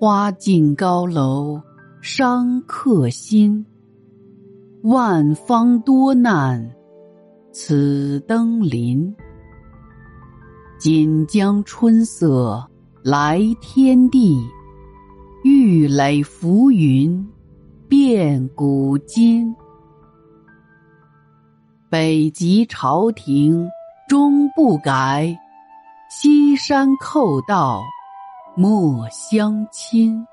花尽高楼伤客心，万方多难此登临。锦江春色来天地，玉垒浮云变古今。北极朝廷终不改，西山寇盗。莫相亲，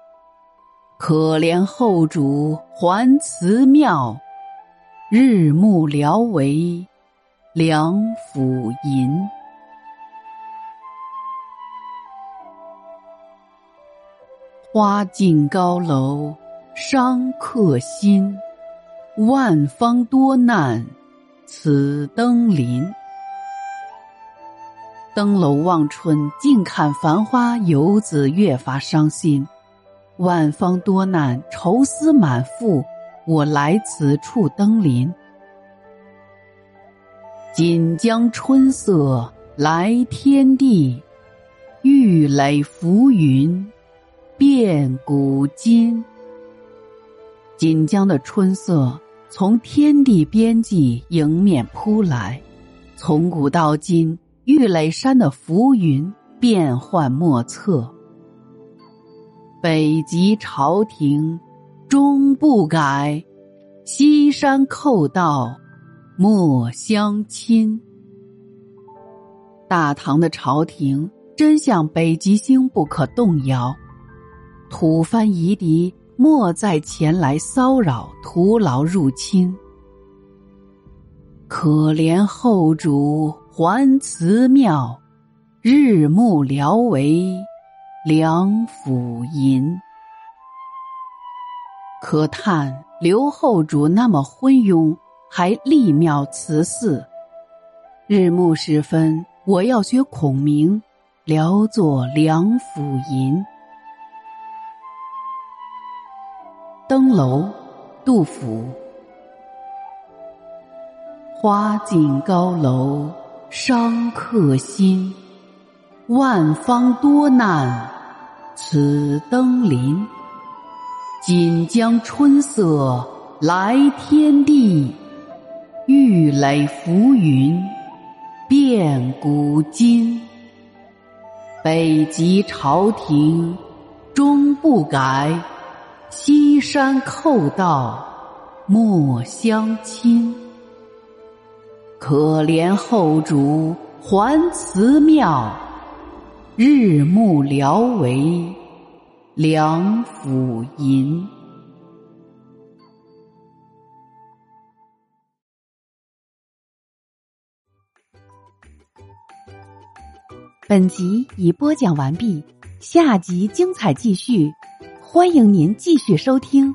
可怜后主还祠庙，日暮聊为梁甫吟。花尽高楼伤客心，万方多难此登临。登楼望春，近看繁花，游子越发伤心。万方多难，愁思满腹，我来此处登临。锦江春色来天地，玉垒浮云变古今。锦江的春色从天地边际迎面扑来，从古到今。玉垒山的浮云变幻莫测，北极朝廷终不改，西山寇盗莫相亲。大唐的朝廷真像北极星不可动摇，吐蕃夷狄莫再前来骚扰、徒劳入侵。可怜后主。还祠庙，日暮聊为梁甫吟。可叹刘后主那么昏庸，还立庙祠寺。日暮时分，我要学孔明，聊作梁甫吟。登楼，杜甫。花径高楼。伤客心，万方多难此登临。锦江春色来天地，玉垒浮云变古今。北极朝廷终不改，西山寇盗莫相亲。可怜后主还祠庙，日暮聊为梁甫吟。本集已播讲完毕，下集精彩继续，欢迎您继续收听。